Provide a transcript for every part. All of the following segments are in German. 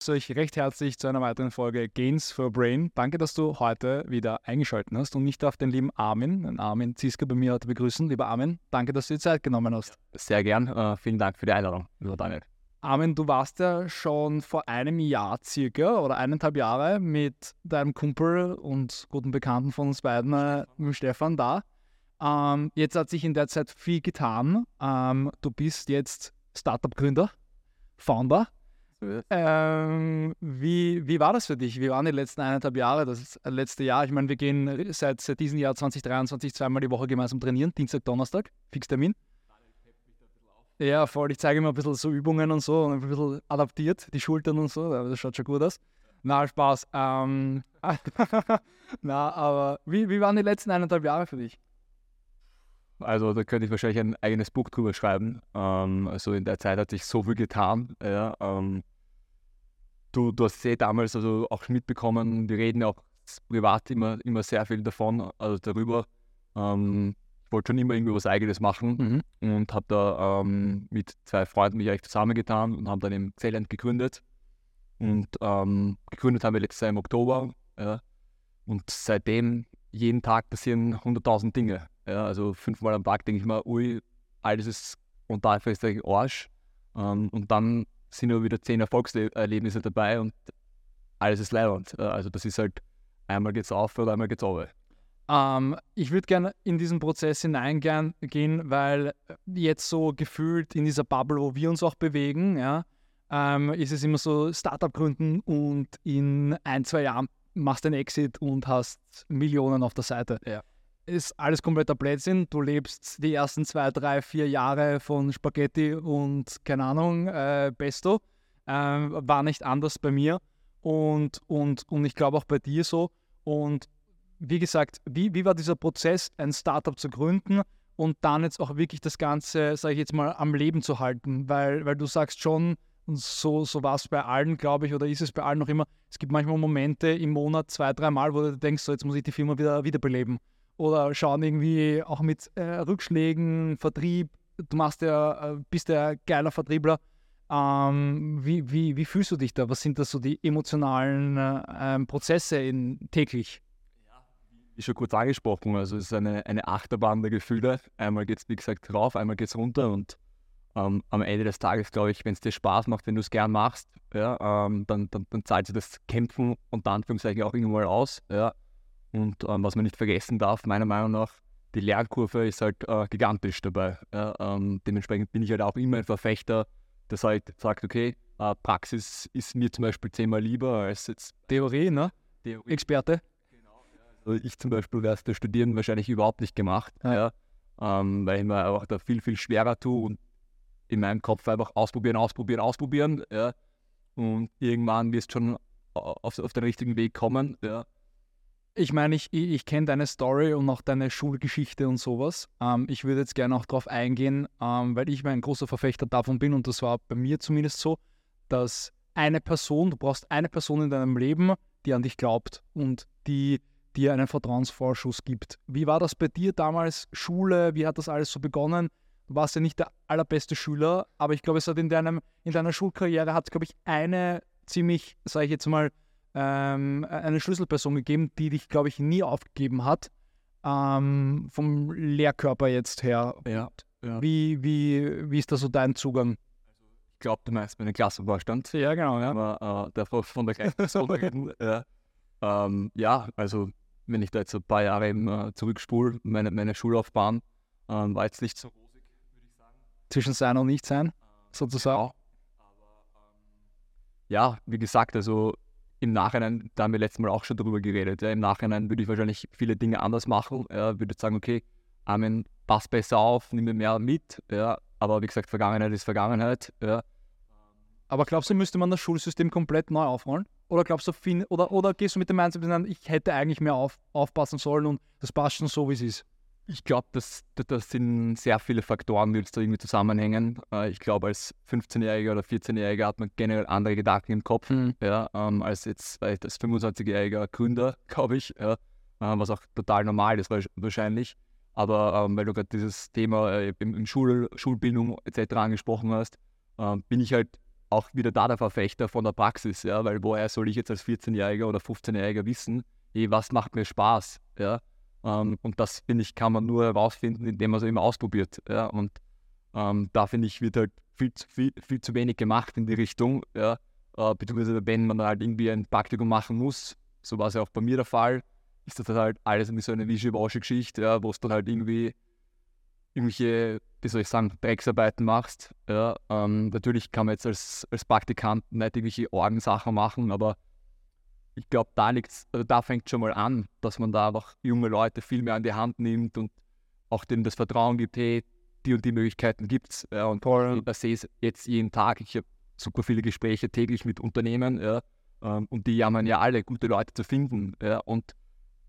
begrüße euch recht herzlich zu einer weiteren Folge Gains for Brain. Danke, dass du heute wieder eingeschaltet hast und ich darf den lieben Armin, den Armin Ziska bei mir heute begrüßen. Lieber Armin, danke, dass du dir Zeit genommen hast. Sehr gern. Uh, vielen Dank für die Einladung, lieber Daniel. Armin, du warst ja schon vor einem Jahr circa oder eineinhalb Jahre mit deinem Kumpel und guten Bekannten von uns beiden, äh, mit Stefan, da. Ähm, jetzt hat sich in der Zeit viel getan. Ähm, du bist jetzt Startup-Gründer, Founder. Ähm, wie, wie war das für dich? Wie waren die letzten eineinhalb Jahre, das letzte Jahr? Ich meine, wir gehen seit, seit diesem Jahr 2023 zweimal die Woche gemeinsam trainieren, Dienstag, Donnerstag, Fixtermin. Ja, voll. Ich zeige immer ein bisschen so Übungen und so ein bisschen adaptiert, die Schultern und so. Das schaut schon gut aus. Na, Spaß. Ähm, na, aber wie, wie waren die letzten eineinhalb Jahre für dich? Also da könnte ich wahrscheinlich ein eigenes Buch drüber schreiben. Ähm, also in der Zeit hat sich so viel getan. Ja, ähm, du, du hast eh damals also auch mitbekommen, wir reden ja auch privat immer, immer sehr viel davon, also darüber. Ähm, ich wollte schon immer irgendwie was Eigenes machen mhm. und habe da ähm, mit zwei Freunden mich eigentlich zusammengetan und haben dann im Xeland gegründet. Und ähm, gegründet haben wir letztes Jahr im Oktober. Ja. Und seitdem jeden Tag passieren 100.000 Dinge. Ja. Also fünfmal am Tag denke ich mir, ui, alles ist und dafür ist eigentlich Arsch. Ähm, und dann sind aber wieder zehn Erfolgserlebnisse dabei und alles ist leibend. Also das ist halt, einmal geht's auf oder einmal geht's runter. Ähm, ich würde gerne in diesen Prozess hineingehen, weil jetzt so gefühlt in dieser Bubble, wo wir uns auch bewegen, ja, ähm, ist es immer so Startup gründen und in ein, zwei Jahren machst du einen Exit und hast Millionen auf der Seite. Ja. Ist alles kompletter Blödsinn. Du lebst die ersten zwei, drei, vier Jahre von Spaghetti und keine Ahnung, äh, Pesto. Ähm, war nicht anders bei mir und, und, und ich glaube auch bei dir so. Und wie gesagt, wie, wie war dieser Prozess, ein Startup zu gründen und dann jetzt auch wirklich das Ganze, sage ich jetzt mal, am Leben zu halten? Weil, weil du sagst schon, und so, so war es bei allen, glaube ich, oder ist es bei allen noch immer, es gibt manchmal Momente im Monat, zwei, dreimal, wo du denkst, so jetzt muss ich die Firma wieder wiederbeleben. Oder schauen irgendwie auch mit äh, Rückschlägen, Vertrieb, du machst ja, äh, bist ja geiler Vertriebler. Ähm, wie, wie, wie fühlst du dich da? Was sind da so die emotionalen äh, ähm, Prozesse in, täglich? wie schon kurz angesprochen, also es ist eine, eine Achterbahn der Gefühle. Einmal geht es, wie gesagt, rauf, einmal geht es runter und ähm, am Ende des Tages, glaube ich, wenn es dir Spaß macht, wenn du es gern machst, ja, ähm, dann, dann, dann zahlt sich das Kämpfen und Anführungszeichen auch irgendwann aus. Ja. Und ähm, was man nicht vergessen darf, meiner Meinung nach, die Lernkurve ist halt äh, gigantisch dabei. Ja. Ähm, dementsprechend bin ich halt auch immer ein Verfechter, der halt sagt, okay, äh, Praxis ist mir zum Beispiel zehnmal lieber als jetzt Theorie, ne? Theorie. Experte. Also ich zum Beispiel wäre es das Studieren wahrscheinlich überhaupt nicht gemacht, ja. ja ähm, weil ich mir auch da viel, viel schwerer tue und in meinem Kopf einfach ausprobieren, ausprobieren, ausprobieren. Ja. Und irgendwann wirst du schon auf, auf den richtigen Weg kommen. Ja. Ich meine, ich, ich, kenne deine Story und auch deine Schulgeschichte und sowas. Ähm, ich würde jetzt gerne auch darauf eingehen, ähm, weil ich ein großer Verfechter davon bin und das war bei mir zumindest so, dass eine Person, du brauchst eine Person in deinem Leben, die an dich glaubt und die dir einen Vertrauensvorschuss gibt. Wie war das bei dir damals? Schule, wie hat das alles so begonnen? Du warst ja nicht der allerbeste Schüler, aber ich glaube, es hat in, deinem, in deiner Schulkarriere hat glaube ich, eine ziemlich, sage ich jetzt mal, ähm, eine Schlüsselperson gegeben, die dich, glaube ich, nie aufgegeben hat. Ähm, vom Lehrkörper jetzt her. Ja, ja. Wie, wie, wie ist da so dein Zugang? Ich glaube, du meinst meinen Klassenvorstand. Ja, genau. Ja. Aber, äh, der von der gleichen ja. Ähm, ja, also wenn ich da jetzt ein paar Jahre eben, äh, zurückspule, meine, meine Schullaufbahn ähm, war jetzt nicht so rosig, würde ich sagen. Zwischen sein und nicht sein, sozusagen. Genau. Aber ähm, ja, wie gesagt, also im Nachhinein, da haben wir letztes Mal auch schon darüber geredet, ja, im Nachhinein würde ich wahrscheinlich viele Dinge anders machen. Ja, würde sagen, okay, Armin, pass besser auf, nimm mir mehr mit. Ja, aber wie gesagt, Vergangenheit ist Vergangenheit. Ja. Aber glaubst du, müsste man das Schulsystem komplett neu aufrollen? Oder glaubst du, oder, oder gehst du mit dem Mindset an, ich hätte eigentlich mehr auf, aufpassen sollen und das passt schon so, wie es ist? Ich glaube, das, das sind sehr viele Faktoren, die jetzt da irgendwie zusammenhängen. Äh, ich glaube, als 15-Jähriger oder 14-Jähriger hat man generell andere Gedanken im Kopf mhm. ja, ähm, als jetzt als 25-jähriger Gründer, glaube ich, ja, äh, was auch total normal ist wahrscheinlich. Aber ähm, weil du gerade dieses Thema äh, im, im Schul, Schulbildung etc. angesprochen hast, äh, bin ich halt auch wieder da der Verfechter von der Praxis, ja, weil woher soll ich jetzt als 14-Jähriger oder 15-Jähriger wissen, eh, was macht mir Spaß, ja, ähm, und das, finde ich, kann man nur herausfinden, indem man es immer ausprobiert, ja, und ähm, da, finde ich, wird halt viel, viel, viel zu wenig gemacht in die Richtung, ja, äh, beziehungsweise wenn man halt irgendwie ein Praktikum machen muss, so war es ja auch bei mir der Fall, ist das halt alles irgendwie so eine Wischiwaschi-Geschichte, ja, wo es dann halt irgendwie irgendwelche, wie soll ich sagen, Drecksarbeiten machst. Ja, ähm, natürlich kann man jetzt als, als Praktikant nicht irgendwelche Orgensachen machen, aber ich glaube, da liegt's, also da fängt schon mal an, dass man da einfach junge Leute viel mehr an die Hand nimmt und auch denen das Vertrauen gibt, hey, die und die Möglichkeiten gibt es. Ja, und Voll. ich sehe es jetzt jeden Tag. Ich habe super viele Gespräche täglich mit Unternehmen ja, ähm, und die jammern ja alle, gute Leute zu finden. Ja, und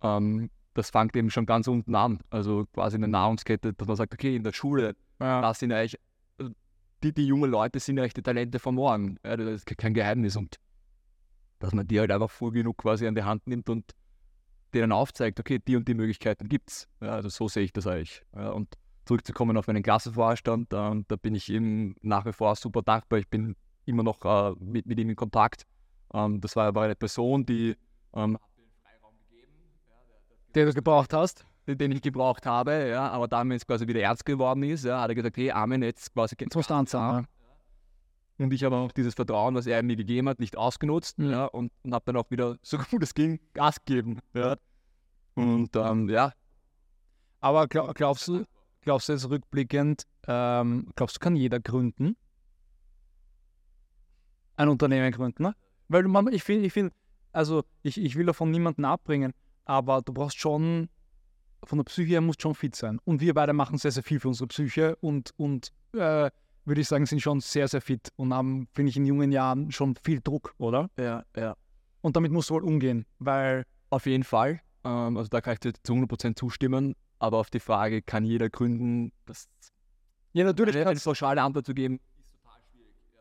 ähm, das fängt eben schon ganz unten an. Also quasi in der Nahrungskette, dass man sagt, okay, in der Schule, ja. da sind eigentlich, also die, die jungen Leute sind eigentlich die Talente von morgen. Ja, das ist kein Geheimnis. Und dass man die halt einfach früh genug quasi an die Hand nimmt und denen aufzeigt, okay, die und die Möglichkeiten gibt es. Ja, also so sehe ich das eigentlich. Ja, und zurückzukommen auf meinen Klassenvorstand, äh, da bin ich ihm nach wie vor super dankbar. Ich bin immer noch äh, mit, mit ihm in Kontakt. Ähm, das war aber eine Person, die ähm, den du gebraucht hast? Den ich gebraucht habe, ja, aber dann, wenn es quasi wieder ernst geworden ist, ja, hat er gesagt, hey Armin, jetzt quasi... Jetzt musst du anzahlen. Und ich habe auch dieses Vertrauen, was er mir gegeben hat, nicht ausgenutzt mhm. ja, und, und habe dann auch wieder, so gut es ging, Gas gegeben. Ja. Und ähm, ja. Aber glaub, glaubst du, glaubst du jetzt rückblickend, ähm, glaubst du, kann jeder gründen? Ein Unternehmen gründen, ne? Weil man, ich finde, ich finde, also ich, ich will davon niemanden abbringen, aber du brauchst schon, von der Psyche her musst schon fit sein. Und wir beide machen sehr, sehr viel für unsere Psyche und, und äh, würde ich sagen, sind schon sehr, sehr fit und haben, finde ich, in jungen Jahren schon viel Druck, oder? Ja, ja. Und damit musst du wohl umgehen, weil. Auf jeden Fall. Ähm, also da kann ich dir zu 100% zustimmen. Aber auf die Frage, kann jeder gründen, das. Ja, natürlich. Eine, eine pauschale Antwort zu geben,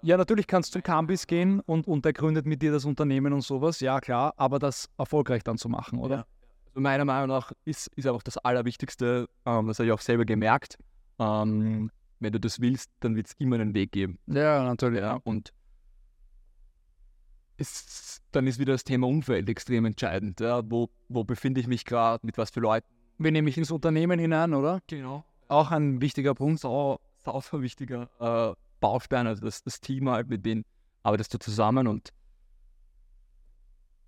ja, natürlich kannst du zu Cambis gehen und, und der gründet mit dir das Unternehmen und sowas, ja klar, aber das erfolgreich dann zu machen, oder? Ja. Also meiner Meinung nach ist, ist einfach das Allerwichtigste, ähm, das habe ich auch selber gemerkt, ähm, wenn du das willst, dann wird es immer einen Weg geben. Ja, natürlich. Ja. Und ist, dann ist wieder das Thema Umfeld extrem entscheidend. Ja. Wo, wo befinde ich mich gerade, mit was für Leuten? Wie nehme ich ins Unternehmen hinein, oder? Genau. Auch ein wichtiger Punkt. Sau, sau wichtiger äh, Baustein, also das, das Team halt, mit denen arbeitest du zusammen und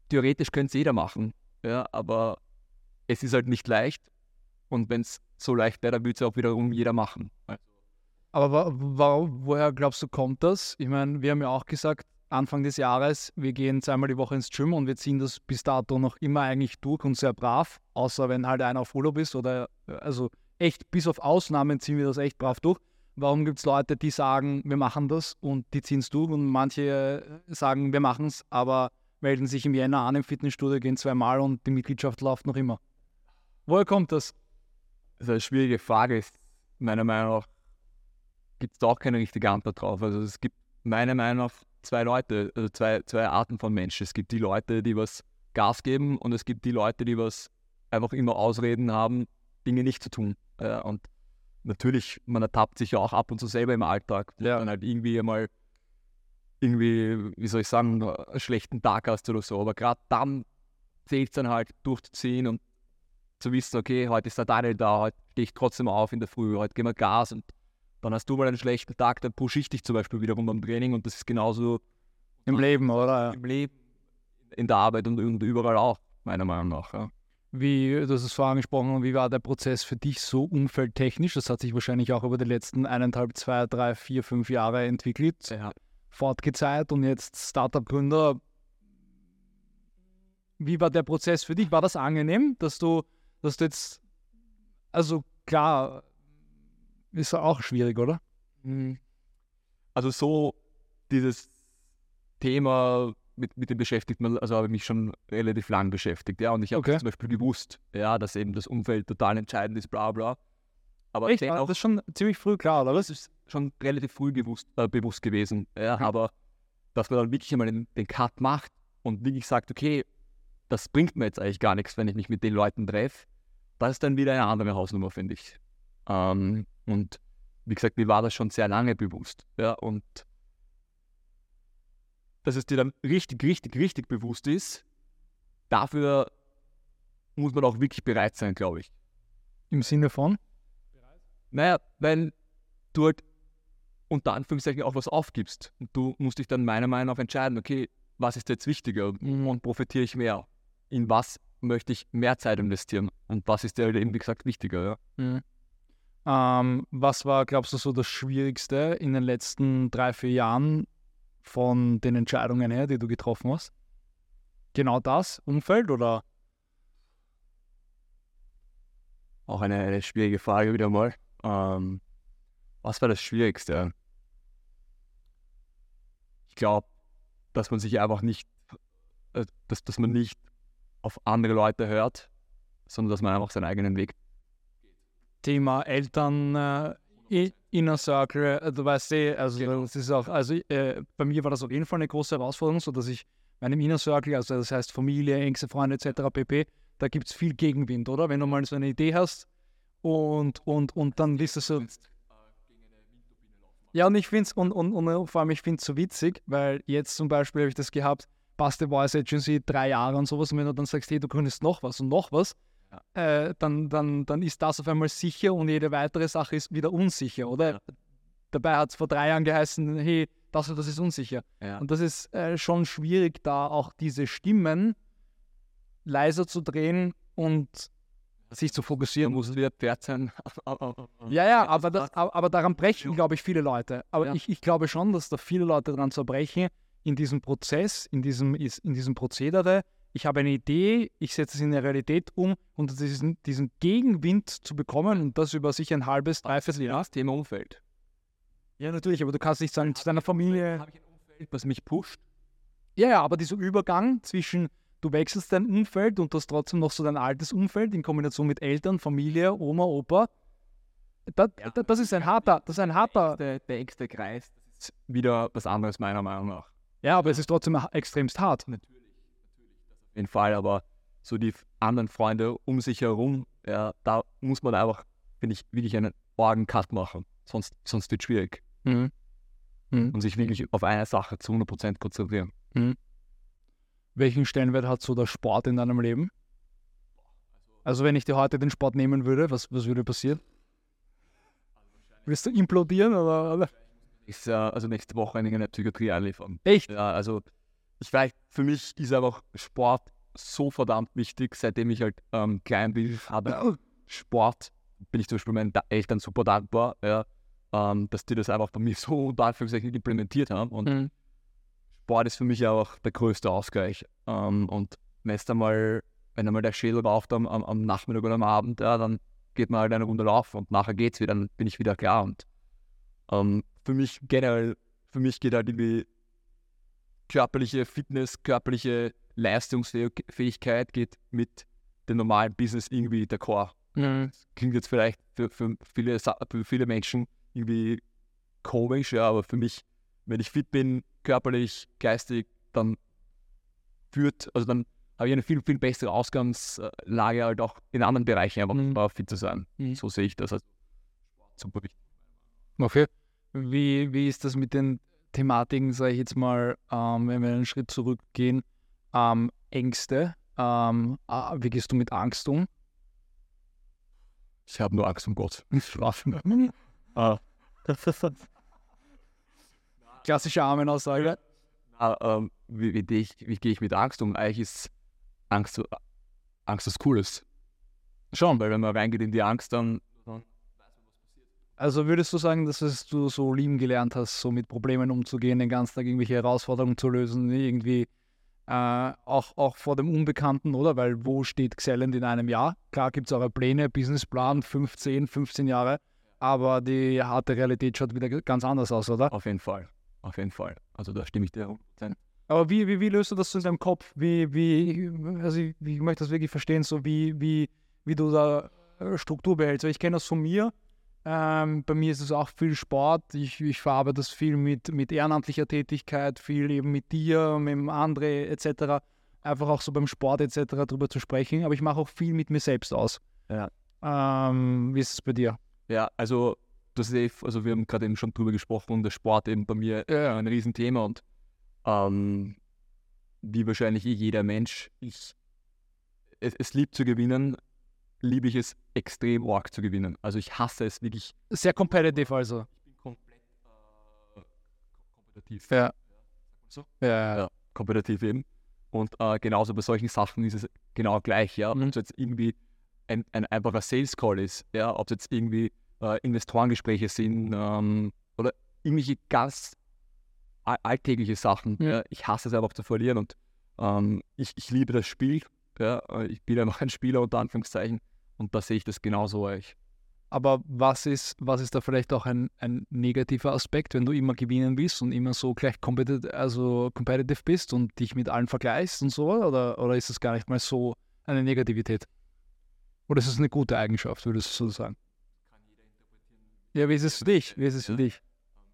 theoretisch könnte es jeder machen, ja, aber es ist halt nicht leicht und wenn es so leicht wäre, dann würde es auch wiederum jeder machen. Also aber wo, woher glaubst du, kommt das? Ich meine, wir haben ja auch gesagt, Anfang des Jahres, wir gehen zweimal die Woche ins Gym und wir ziehen das bis dato noch immer eigentlich durch und sehr brav, außer wenn halt einer auf Urlaub ist oder also echt bis auf Ausnahmen ziehen wir das echt brav durch. Warum gibt es Leute, die sagen, wir machen das und die ziehen es durch und manche sagen, wir machen es, aber melden sich im Jänner an im Fitnessstudio, gehen zweimal und die Mitgliedschaft läuft noch immer. Woher kommt das? Das ist eine schwierige Frage. Meiner Meinung nach gibt es auch keine richtige Antwort drauf. Also es gibt meiner Meinung nach zwei Leute, also zwei, zwei Arten von Menschen. Es gibt die Leute, die was Gas geben und es gibt die Leute, die was einfach immer Ausreden haben, Dinge nicht zu tun. Ja, und natürlich, man ertappt sich ja auch ab und zu selber im Alltag, wo ja. dann halt irgendwie einmal irgendwie, wie soll ich sagen, einen schlechten Tag hast oder so. Aber gerade dann zählt es dann halt durchzuziehen und zu wissen, okay, heute ist der Daniel da, heute stehe ich trotzdem auf in der Früh, heute gehen wir Gas und dann hast du mal einen schlechten Tag, dann pushe ich dich zum Beispiel wiederum beim Training und das ist genauso im Leben, oder? Im Leben, in der Arbeit und, überall auch, meiner Meinung nach. Ja. Wie, du hast es vorher angesprochen, wie war der Prozess für dich so umfeldtechnisch? Das hat sich wahrscheinlich auch über die letzten eineinhalb, zwei, drei, vier, fünf Jahre entwickelt, ja. fortgezahlt und jetzt Startup-Gründer. Wie war der Prozess für dich? War das angenehm, dass du, dass du jetzt, also klar, ist auch schwierig, oder? Mhm. Also so dieses Thema mit, mit dem beschäftigt man, also habe ich mich schon relativ lang beschäftigt, ja. Und ich habe okay. zum Beispiel gewusst, ja, dass eben das Umfeld total entscheidend ist, bla bla. Aber Echt? Dennoch, das ist schon ziemlich früh klar, oder? Das ist schon relativ früh gewusst, äh, bewusst gewesen. Ja, okay. aber dass man dann wirklich einmal den, den Cut macht und wirklich sagt, okay, das bringt mir jetzt eigentlich gar nichts, wenn ich mich mit den Leuten treffe, das ist dann wieder eine andere Hausnummer, finde ich. Ähm, und wie gesagt, mir war das schon sehr lange bewusst. Ja, und dass es dir dann richtig, richtig, richtig bewusst ist, dafür muss man auch wirklich bereit sein, glaube ich. Im Sinne von? Naja, weil du halt unter Anführungszeichen auch was aufgibst. Und du musst dich dann meiner Meinung nach entscheiden, okay, was ist jetzt wichtiger Mhm. und profitiere ich mehr? In was möchte ich mehr Zeit investieren? Und was ist dir halt eben, wie gesagt, wichtiger? Ja? Mhm. Ähm, was war, glaubst du, so das Schwierigste in den letzten drei, vier Jahren von den Entscheidungen her, die du getroffen hast? Genau das Umfeld oder? Auch eine, eine schwierige Frage wieder mal. Ähm, was war das Schwierigste? Ich glaube, dass man sich einfach nicht, äh, dass, dass man nicht auf andere Leute hört, sondern dass man einfach seinen eigenen Weg. Thema Eltern, äh, Inner Circle, äh, du weißt eh, also Genau. das ist auch, also äh, bei mir war das auf jeden Fall eine große Herausforderung, so dass ich meinem Inner Circle, also das heißt Familie, engste Freunde etc. pp., da gibt es viel Gegenwind, oder? Wenn du mal so eine Idee hast und, und, und dann bist du so, Ja, und ich finde es, und, und, und vor allem, ich finde es so witzig, weil jetzt zum Beispiel habe ich das gehabt, passt The Voice Agency drei Jahre und sowas, und wenn du dann sagst, hey, du könntest noch was und noch was, äh, dann, dann, dann ist das auf einmal sicher und jede weitere Sache ist wieder unsicher, oder? Ja. Dabei hat es vor drei Jahren geheißen, hey, das und das ist unsicher. Ja. Und das ist äh, schon schwierig, da auch diese Stimmen leiser zu drehen und sich zu fokussieren. muss wieder Pferd sein. Ja, ja, aber, das, aber, daran brechen, Ja. glaube ich, viele Leute. Aber Ja. ich, ich glaube schon, dass da viele Leute daran zerbrechen, in diesem Prozess, in diesem, in diesem Prozedere. Ich habe eine Idee, ich setze es in eine Realität um und diesen, diesen Gegenwind zu bekommen und das über sich ein halbes, dreiviertel Jahr. Das Thema Umfeld. Ja, natürlich, aber du kannst nicht sagen, zu deiner Familie. Habe ich ein Umfeld, was mich pusht? Ja, ja, aber dieser Übergang zwischen, du wechselst dein Umfeld und hast trotzdem noch so dein altes Umfeld in Kombination mit Eltern, Familie, Oma, Opa. Da, da, das ist ein harter, das ist ein harter. Der, der engste Kreis, das ist wieder was anderes meiner Meinung nach. Ja, aber es ist trotzdem extremst hart. Natürlich, das jeden Fall, aber so die anderen Freunde um sich herum, ja, da muss man einfach, finde ich, wirklich einen Orgen-Cut machen. Sonst, sonst wird es schwierig. Mhm. Und sich wirklich auf eine Sache zu 100% konzentrieren. Welchen Stellenwert hat so der Sport in deinem Leben? Also wenn ich dir heute den Sport nehmen würde, was, was würde passieren? Wirst du implodieren oder? äh, also nächste Woche in der Psychiatrie einliefern. Echt? Ja, also ich weiß, für mich ist einfach Sport so verdammt wichtig, seitdem ich halt ähm, klein bin, habe Sport, bin ich zum Beispiel meinen Eltern super dankbar, ja, ähm, dass die das einfach bei mir so unter Anführungszeichen implementiert haben. Und Mhm. Sport ist für mich auch der größte Ausgleich. Ähm, und wenn es einmal, wenn einmal der Schädel am, am, am Nachmittag oder am Abend, ja, dann geht man halt eine Runde laufen und nachher geht's wieder, dann bin ich wieder klar. Und ähm, für mich generell, für mich geht halt irgendwie körperliche Fitness, körperliche Leistungsfähigkeit geht mit dem normalen Business irgendwie d'accord. Mhm. Klingt jetzt vielleicht für, für, viele, für viele Menschen irgendwie komisch, ja, aber für mich, wenn ich fit bin, körperlich, geistig, dann führt, also dann habe ich eine viel, viel bessere Ausgangslage halt auch in anderen Bereichen einfach mhm. fit zu sein. Mhm. So sehe ich das. Also super wichtig. Okay. Wie, wie ist das mit den Thematiken, sage ich jetzt mal, ähm, wenn wir einen Schritt zurückgehen? Ähm, Ängste. Ähm, wie gehst du mit Angst um? Ich habe nur Angst um Gott. Schlafen. Ah. Klassische Amen-Aussage. Ah, ähm, wie, wie, gehe ich, wie gehe ich mit Angst um? Eigentlich ist Angst, Angst was Cooles. Schon, weil wenn man reingeht in die Angst, dann Also würdest du sagen, dass es du so lieben gelernt hast, so mit Problemen umzugehen, den ganzen Tag irgendwelche Herausforderungen zu lösen, irgendwie äh, auch, auch vor dem Unbekannten, oder? Weil wo steht Xellend in einem Jahr? Klar gibt es eure Pläne, Businessplan, 15, 15 Jahre, aber die harte Realität schaut wieder ganz anders aus, oder? auf jeden Fall. Auf jeden Fall. Also da stimme ich dir 100%. Aber wie, wie, wie löst du das so in deinem Kopf? Wie, wie, also ich, ich möchte das wirklich verstehen, so wie, wie, wie du da äh, Struktur behältst. Weil ich kenne das von mir. Ähm, bei mir ist es auch viel Sport. Ich, ich verarbeite das viel mit, mit ehrenamtlicher Tätigkeit, viel eben mit dir, mit dem André etc. Einfach auch so beim Sport etc. drüber zu sprechen. Aber ich mache auch viel mit mir selbst aus. Ja. Ähm, wie ist es bei dir? Ja, also das ist eh, also wir haben gerade eben schon drüber gesprochen und der Sport eben bei mir Ja. ein Riesenthema und ähm, wie wahrscheinlich eh jeder Mensch, ich, es, es liebt zu gewinnen, liebe ich es extrem arg zu gewinnen. Also ich hasse es wirklich. Sehr competitive also. Ich bin komplett äh, kompetitiv. Ja. So? Ja, ja. Ja, kompetitiv eben. Und äh, genauso bei solchen Sachen ist es genau gleich, ja. Mhm. Ob es jetzt irgendwie ein, ein einfacher Sales Call ist, ja, ob es jetzt irgendwie äh, Investorengespräche sind ähm, oder irgendwelche ganz all alltägliche Sachen. Ja. Ja. Ich hasse es einfach zu verlieren und ähm, ich, ich liebe das Spiel. Ja. äh, Ich bin einfach ein Spieler unter Anführungszeichen und da sehe ich das genauso euch. Aber was ist, was ist da vielleicht auch ein, ein negativer Aspekt, wenn du immer gewinnen willst und immer so gleich competitive, also competitive bist und dich mit allen vergleichst und so? Oder, oder ist es gar nicht mal so eine Negativität? Oder ist es eine gute Eigenschaft, würdest du so sagen? Ja, wie ist es für dich? Wie ist es für dich?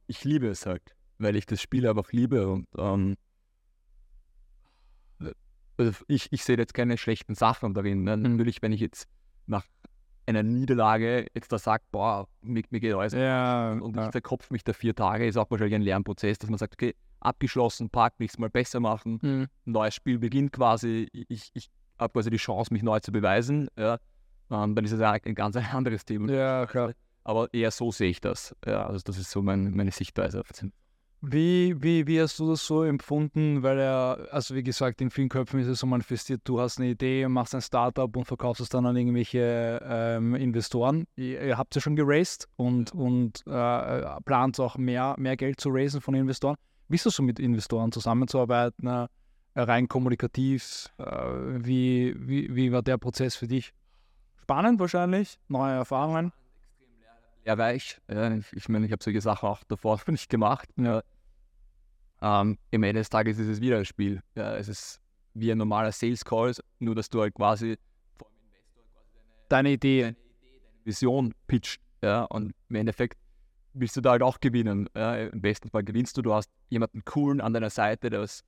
ich liebe es halt, weil ich das Spiel einfach liebe und ähm, also ich, ich sehe jetzt keine schlechten Sachen darin. Ne? Mhm. Natürlich, wenn ich jetzt nach einer Niederlage jetzt da sage, boah, mir, mir geht alles Ja, und ja. ich verkopfe mich da vier Tage, ist auch wahrscheinlich ein Lernprozess, dass man sagt, okay, abgeschlossen, Park, nächstes Mal besser machen, Mhm. neues Spiel beginnt quasi, ich, ich habe quasi die Chance, mich neu zu beweisen, ja, ähm, dann ist es ja ein ganz anderes Thema. Ja, klar. Aber eher so sehe ich das. Ja, also das ist so mein, meine Sichtweise. Wie, wie, wie hast du das so empfunden? Weil er, also wie gesagt, in vielen Köpfen ist es so manifestiert, du hast eine Idee, machst ein Startup und verkaufst es dann an irgendwelche ähm, Investoren. Ihr, ihr habt ja schon geraced und, und äh, plant auch mehr, mehr Geld zu raisen von Investoren. Wie ist das so mit Investoren zusammenzuarbeiten? Äh, rein kommunikativ? Äh, wie, wie, wie war der Prozess für dich? Spannend wahrscheinlich, neue Erfahrungen. Ja, ich, ich meine, ich habe solche Sachen auch davor nicht gemacht. Ja. Ähm, Am Ende des Tages ist es wieder ein Spiel. Ja, es ist wie ein normaler Sales Call, nur dass du halt quasi vor dem Investor deine, Idee. deine Vision pitcht. Ja, und im Endeffekt willst du da halt auch gewinnen. Ja, Im besten Fall gewinnst du, du hast jemanden coolen an deiner Seite, der was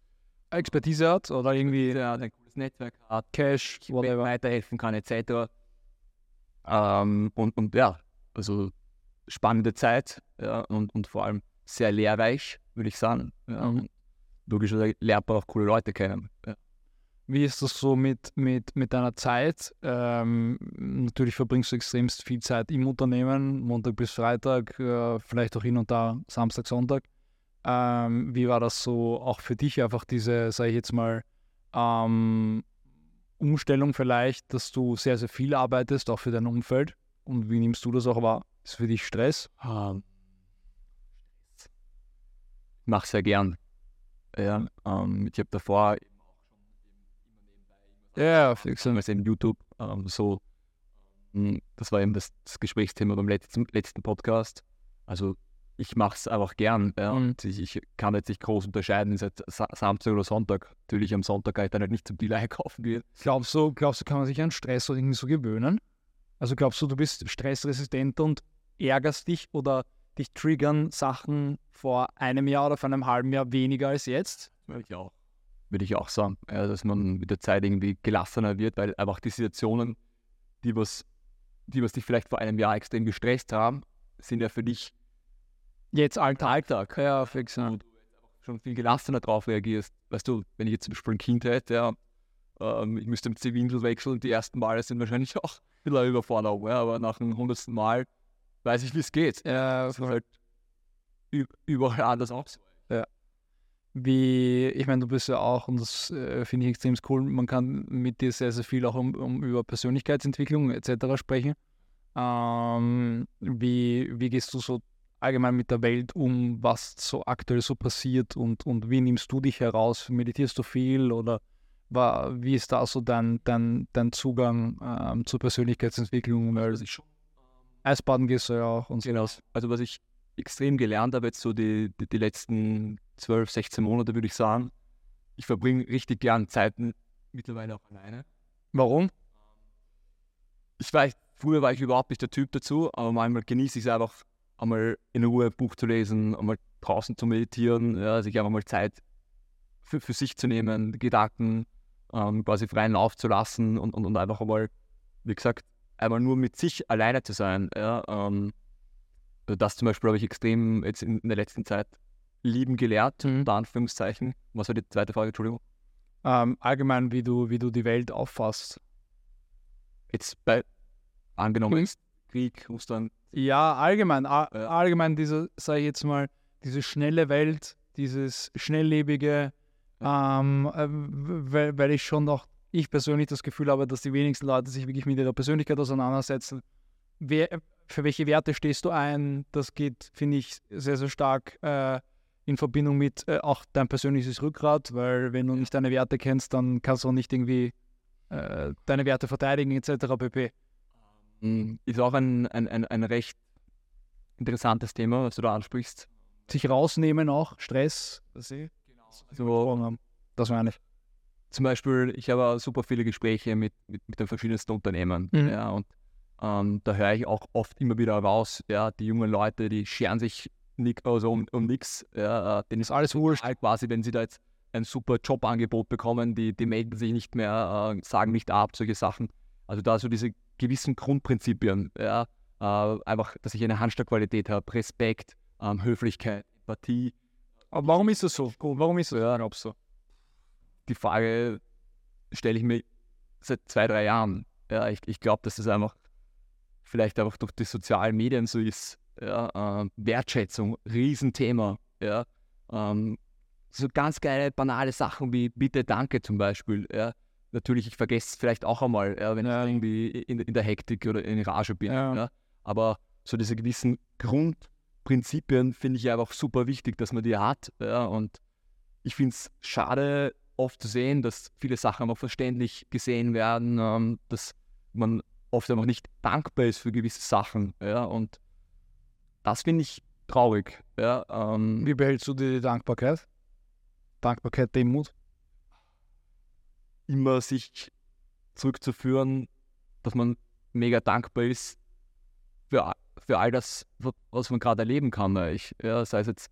Expertise hat oder irgendwie der ein cooles Netzwerk hat, Cash, whatever. weiterhelfen kann, etc. Ähm, und, und ja, also spannende Zeit ja, und, und vor allem sehr lehrreich, würde ich sagen. Ja, Mhm. Logischerweise lernt man auch coole Leute kennen. Ja. Wie ist das so mit, mit, mit deiner Zeit? Ähm, natürlich verbringst du extremst viel Zeit im Unternehmen, Montag bis Freitag, äh, vielleicht auch hin und da Samstag, Sonntag. Ähm, wie war das so auch für dich einfach diese, sage ich jetzt mal, ähm, Umstellung vielleicht, dass du sehr, sehr viel arbeitest, auch für dein Umfeld? Und wie nimmst du das auch wahr? Ist für dich Stress? Ähm, Mach sehr gern. Ja, ähm, ich habe davor Ja, damals eben YouTube ähm, so. ähm, Das war eben das, das Gesprächsthema beim letzten, letzten Podcast. Also ich mache es einfach gern. Ja. Mhm. Und ich, ich kann jetzt nicht groß unterscheiden, ist jetzt Sa Samstag oder Sonntag. Natürlich am Sonntag kann ich dann halt nicht zum Deal einkaufen gehen. Glaubst du, glaubst du, kann man sich an Stress so irgendwie so gewöhnen? Also glaubst du, du bist stressresistent und ärgerst dich oder dich triggern Sachen vor einem Jahr oder vor einem halben Jahr weniger als jetzt? Würde ich auch. Würde ich auch sagen, ja, dass man mit der Zeit irgendwie gelassener wird, weil einfach die Situationen, die was, die was dich vielleicht vor einem Jahr extrem gestresst haben, sind ja für dich Jetzt Alltag. Alltag. Ja, fix. Ja. wo du schon viel gelassener drauf reagierst. Weißt du, wenn ich jetzt zum Beispiel ein Kind hätte, ja, ähm, ich müsste mit die Windel wechseln, die ersten Male sind wahrscheinlich auch ein bisschen Überforderung, ja, aber nach dem hundertsten Mal weiß ich, wie es geht. Ja, Das ist halt überall anders auch so. wie, ich meine, du bist ja auch, und das äh, finde ich extrem cool, man kann mit dir sehr, sehr viel auch um, um über Persönlichkeitsentwicklung etc. sprechen. Ähm, wie, wie gehst du so allgemein mit der Welt um, was so aktuell so passiert und, und wie nimmst du dich heraus? Meditierst du viel oder war, wie ist da so dein, dein, dein Zugang ähm, zur Persönlichkeitsentwicklung? Weil Was ich schon Eisbaden gehst du ja auch und so. Genau. Also was ich extrem gelernt habe, jetzt so die, die, die letzten 12, 16 Monate, würde ich sagen, ich verbringe richtig gern Zeiten mittlerweile auch alleine. Warum? Ich weiß, früher war ich überhaupt nicht der Typ dazu, aber manchmal genieße ich es einfach, einmal in Ruhe ein Buch zu lesen, einmal draußen zu meditieren, ja, sich einfach mal Zeit für, für sich zu nehmen, Gedanken ähm, quasi freien Lauf zu lassen und, und, und einfach einmal, wie gesagt, einmal nur mit sich alleine zu sein. Ja, ähm, das zum Beispiel habe ich extrem jetzt in, in der letzten Zeit lieben gelehrt, Mhm. unter Anführungszeichen. Was war die zweite Frage, Entschuldigung? Ähm, allgemein, wie du, wie du die Welt auffasst. Jetzt bei, angenommen, Mhm. Krieg, Russland, Ja, allgemein, a- Ja. allgemein diese, sage ich jetzt mal, diese schnelle Welt, dieses schnelllebige, ähm, äh, weil, weil ich schon noch, ich persönlich das Gefühl habe, dass die wenigsten Leute sich wirklich mit ihrer Persönlichkeit auseinandersetzen. Wer, für welche Werte stehst du ein? Das geht, finde ich, sehr, sehr stark äh, in Verbindung mit äh, auch dein persönliches Rückgrat, weil wenn du nicht deine Werte kennst, dann kannst du auch nicht irgendwie äh, deine Werte verteidigen etc. pp. Mm, Ist auch ein, ein, ein, ein recht interessantes Thema, was du da ansprichst. Sich rausnehmen auch, Stress, haben. Das meine ich. zum Beispiel, ich habe super viele Gespräche mit, mit, mit den verschiedensten Unternehmen. Mhm. Ja, und ähm, da höre ich auch oft immer wieder raus, ja, die jungen Leute, die scheren sich nicht, also um, um nichts. Ja, äh, denen ist alles wurscht. quasi, wenn sie da jetzt ein super Jobangebot bekommen, die, die melden sich nicht mehr, äh, sagen nicht ab, solche Sachen. Also da so diese gewissen Grundprinzipien, ja, äh, einfach, dass ich eine Handstandqualität habe, Respekt, ähm, Höflichkeit, Empathie. Aber warum ist das so? Warum ist das so? glaubst du? Die Frage stelle ich mir seit zwei, drei Jahren. Ja, ich, ich glaube, dass das einfach vielleicht einfach durch die sozialen Medien so ist. Ja, äh, Wertschätzung, Riesenthema. Ja, ähm, so ganz geile, banale Sachen wie Bitte, Danke zum Beispiel. Ja. Natürlich, ich vergesse es vielleicht auch einmal, ja, wenn Ja. ich irgendwie in, in der Hektik oder in Rage bin. Ja. Ja. Aber so diese gewissen Grundprinzipien finde ich einfach super wichtig, dass man die hat. Ja. Und ich finde es schade, oft zu sehen, dass viele Sachen einfach verständlich gesehen werden, ähm, dass man oft einfach nicht dankbar ist für gewisse Sachen. Ja. Und das finde ich traurig. Ja. Ähm, Wie behältst du dir die Dankbarkeit? Dankbarkeit, Demut? immer sich zurückzuführen, dass man mega dankbar ist für, für all das, wa- was man gerade erleben kann. Ich, ja, sei es jetzt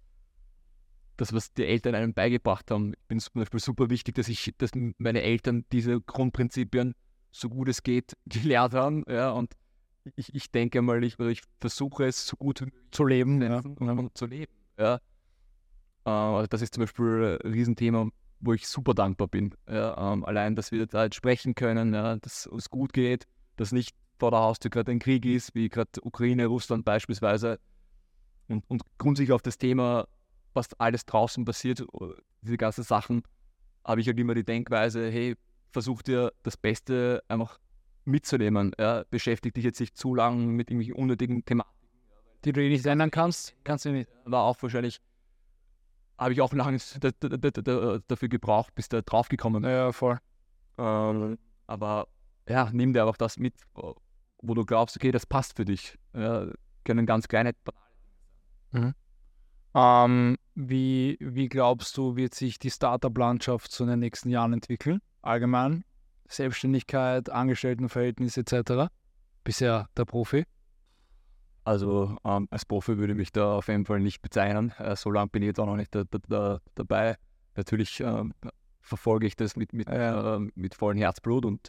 das, was die Eltern einem beigebracht haben. Ich bin zum Beispiel super wichtig, dass ich, dass meine Eltern diese Grundprinzipien so gut es geht gelehrt haben. Ja, und ich, ich denke mal, ich, ich versuche es so gut Zu leben, ja. und zu leben. Ja. Äh, also das ist zum Beispiel ein Riesenthema, wo ich super dankbar bin. Ja. Ähm, allein, dass wir da jetzt sprechen können, ja, dass es uns gut geht, dass nicht vor der Haustür gerade ein Krieg ist, wie gerade Ukraine, Russland beispielsweise. Und, und grundsätzlich auf das Thema, was alles draußen passiert, diese ganzen Sachen, habe ich halt immer die Denkweise, hey, versuch dir das Beste einfach mitzunehmen. Ja. Beschäftige dich jetzt nicht zu lang mit irgendwelchen unnötigen Thematiken Die du nicht ändern kannst, kannst du nicht. war auch wahrscheinlich, habe ich auch lange da- da- da- da- dafür gebraucht, bis da draufgekommen bin. Ja, voll. Ähm, aber ja, nimm dir einfach das mit, wo du glaubst, okay, das passt für dich. Ja, können ganz kleine, Ähm, wie, wie glaubst du, wird sich die Startup-Landschaft so in den nächsten Jahren entwickeln? Allgemein? Selbstständigkeit, Angestelltenverhältnis etc. Bisher der Profi. also ähm, als Profi würde ich mich da auf jeden Fall nicht bezeichnen. Äh, so lange bin ich jetzt auch noch nicht da, da, da, dabei. Natürlich ähm, verfolge ich das mit, mit, Ja. ähm, mit vollem Herzblut und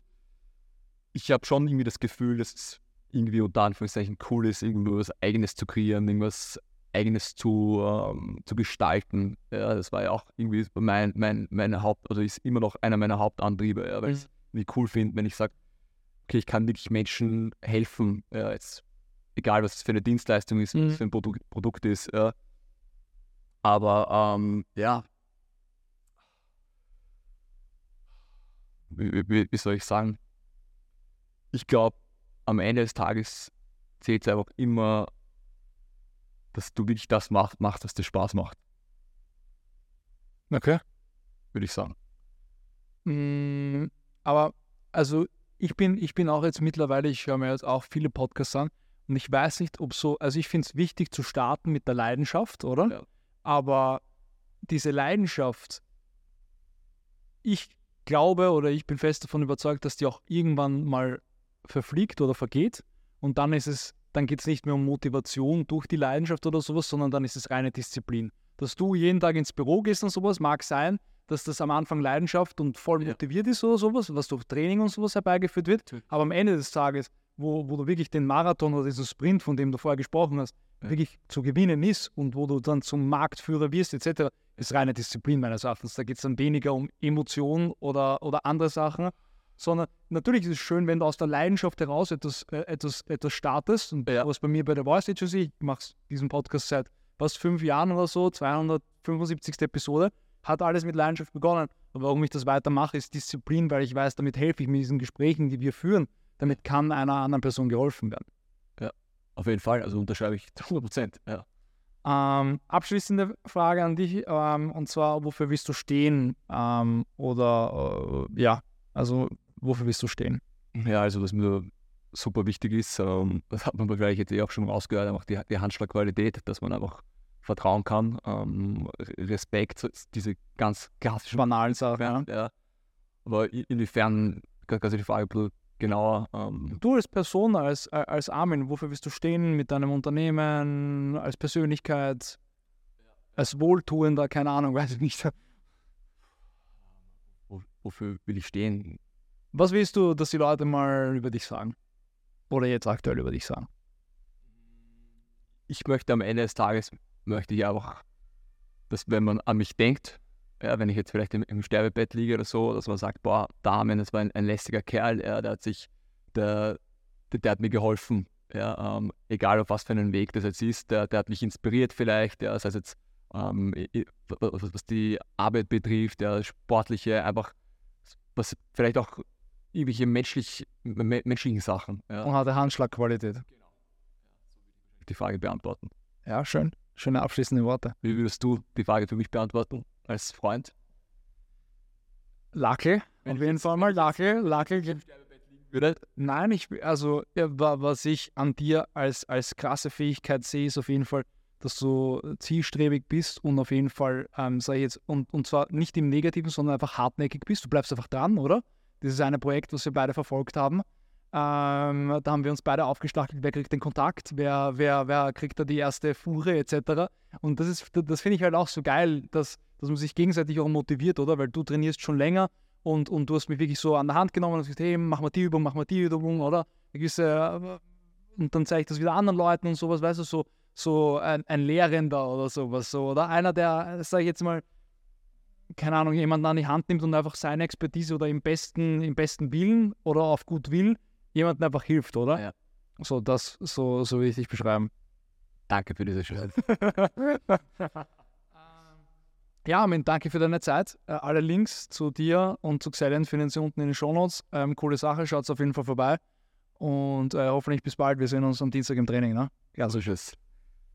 ich habe schon irgendwie das Gefühl, dass es irgendwie unter Anführungszeichen cool ist, irgendwie was Eigenes zu kreieren, irgendwas Eigenes zu, ähm, zu gestalten. Ja, das war ja auch irgendwie mein, mein, meine Haupt, also ist immer noch einer meiner Hauptantriebe, ja, weil ich es irgendwie cool finde, wenn ich sage, okay, ich kann wirklich Menschen helfen, ja, jetzt, egal was es für eine Dienstleistung ist, was Mhm. es für ein Produkt, Produkt ist. Ja. Aber ähm, ja, wie, wie, wie soll ich sagen? Ich glaube, am Ende des Tages zählt es einfach immer, dass du wirklich das machst, machst was dir Spaß macht, Okay. würde ich sagen. Mm, aber also ich bin, ich bin auch jetzt mittlerweile, ich höre mir jetzt auch viele Podcasts an und ich weiß nicht, ob so, also ich finde es wichtig zu starten mit der Leidenschaft, oder? Ja. Aber diese Leidenschaft, ich glaube oder ich bin fest davon überzeugt, dass die auch irgendwann mal verfliegt oder vergeht und dann ist es, dann geht es nicht mehr um Motivation durch die Leidenschaft oder sowas, sondern dann ist es reine Disziplin. Dass du jeden Tag ins Büro gehst und sowas, mag sein, dass das am Anfang Leidenschaft und voll motiviert ist oder sowas, was durch Training und sowas herbeigeführt wird. Aber am Ende des Tages, wo, wo du wirklich den Marathon oder diesen Sprint, von dem du vorher gesprochen hast, Ja. wirklich zu gewinnen ist und wo du dann zum Marktführer wirst, etc., ist reine Disziplin meines Erachtens. Da geht es dann weniger um Emotionen oder, oder andere Sachen, sondern natürlich ist es schön, wenn du aus der Leidenschaft heraus etwas, äh, etwas, etwas startest. Und Ja. was bei mir bei der Voice Agency, ich mache diesen Podcast seit fast fünf Jahren oder so, 275. Episode, hat alles mit Leidenschaft begonnen. Und warum ich das weitermache, ist Disziplin, weil ich weiß, damit helfe ich mit diesen Gesprächen, die wir führen. Damit kann einer anderen Person geholfen werden. Auf jeden Fall, also unterschreibe ich zu 100 Prozent. Ja. Ähm, abschließende Frage an dich, ähm, und zwar, wofür willst du stehen? Ähm, oder äh, ja, also wofür willst du stehen? ja, also was mir super wichtig ist, ähm, das hat man wahrscheinlich jetzt eh auch schon rausgehört, einfach die, die Handschlagqualität, dass man einfach vertrauen kann, ähm, Respekt, diese ganz klassischen Banalen Sachen. Ja. Ja. Aber inwiefern, du die Frage ein bisschen genauer ähm, Du als Person, als, als Armin, wofür willst du stehen mit deinem Unternehmen, als Persönlichkeit, als Wohltuender, keine Ahnung, weiß ich nicht. wo, wofür will ich stehen? Was willst du, dass die Leute mal über dich sagen? Oder jetzt aktuell über dich sagen? Ich möchte am Ende des Tages, möchte ich einfach, dass wenn man an mich denkt, ja, wenn ich jetzt vielleicht im, im Sterbebett liege oder so, dass man sagt, boah, Damen, das war ein, ein lästiger Kerl, ja, der hat sich, der, der, der hat mir geholfen, ja, ähm, egal auf was für einen Weg das jetzt ist, der, der hat mich inspiriert vielleicht, ja, sei es jetzt, ähm, was, die Arbeit betrifft, ja, sportliche, einfach, was vielleicht auch irgendwelche menschlich, me- menschlichen Sachen, ja, Und hat eine Handschlagqualität. die Frage beantworten. Ja, schön. Schöne abschließende Worte. Wie würdest du die Frage für mich beantworten als Freund? Lacke, auf jeden Fall mal Lacke. Lacke. Würde? Nein, ich, also, was ich an dir als, als krasse Fähigkeit sehe, ist auf jeden Fall, dass du zielstrebig bist und auf jeden Fall, ähm, sag ich jetzt, und, und zwar nicht im Negativen, sondern einfach hartnäckig bist. Du bleibst einfach dran, oder? Das ist ein Projekt, was wir beide verfolgt haben. Ähm, da haben wir uns beide aufgestachelt, wer kriegt den Kontakt, wer, wer, wer kriegt da die erste Fuhre etc. Und das das finde ich halt auch so geil, dass, dass man sich gegenseitig auch motiviert, oder? Weil du trainierst schon länger und, und du hast mich wirklich so an der Hand genommen und gesagt, hey, mach mal die Übung, mach mal die Übung, oder? Eine gewisse, äh, und dann zeige ich das wieder anderen Leuten und sowas, weißt du, so, so ein, ein Lehrender oder sowas, so, oder? Einer, der, sage ich jetzt mal, keine Ahnung, jemanden an die Hand nimmt und einfach seine Expertise oder im besten, im besten Willen oder auf gut Will jemandem einfach hilft, oder? Ja. So, das, so, so will ich dich beschreiben. Danke für diese Schritt. Ja, Armin, danke für deine Zeit. Äh, alle Links zu dir und zu Xelian finden Sie unten in den Shownotes. Ähm, coole Sache, schaut auf jeden Fall vorbei. Und äh, hoffentlich bis bald. Wir sehen uns am Dienstag im Training. Ne? Klassisches.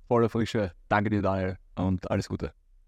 Voller Frische. Danke dir, Daniel. Und alles Gute.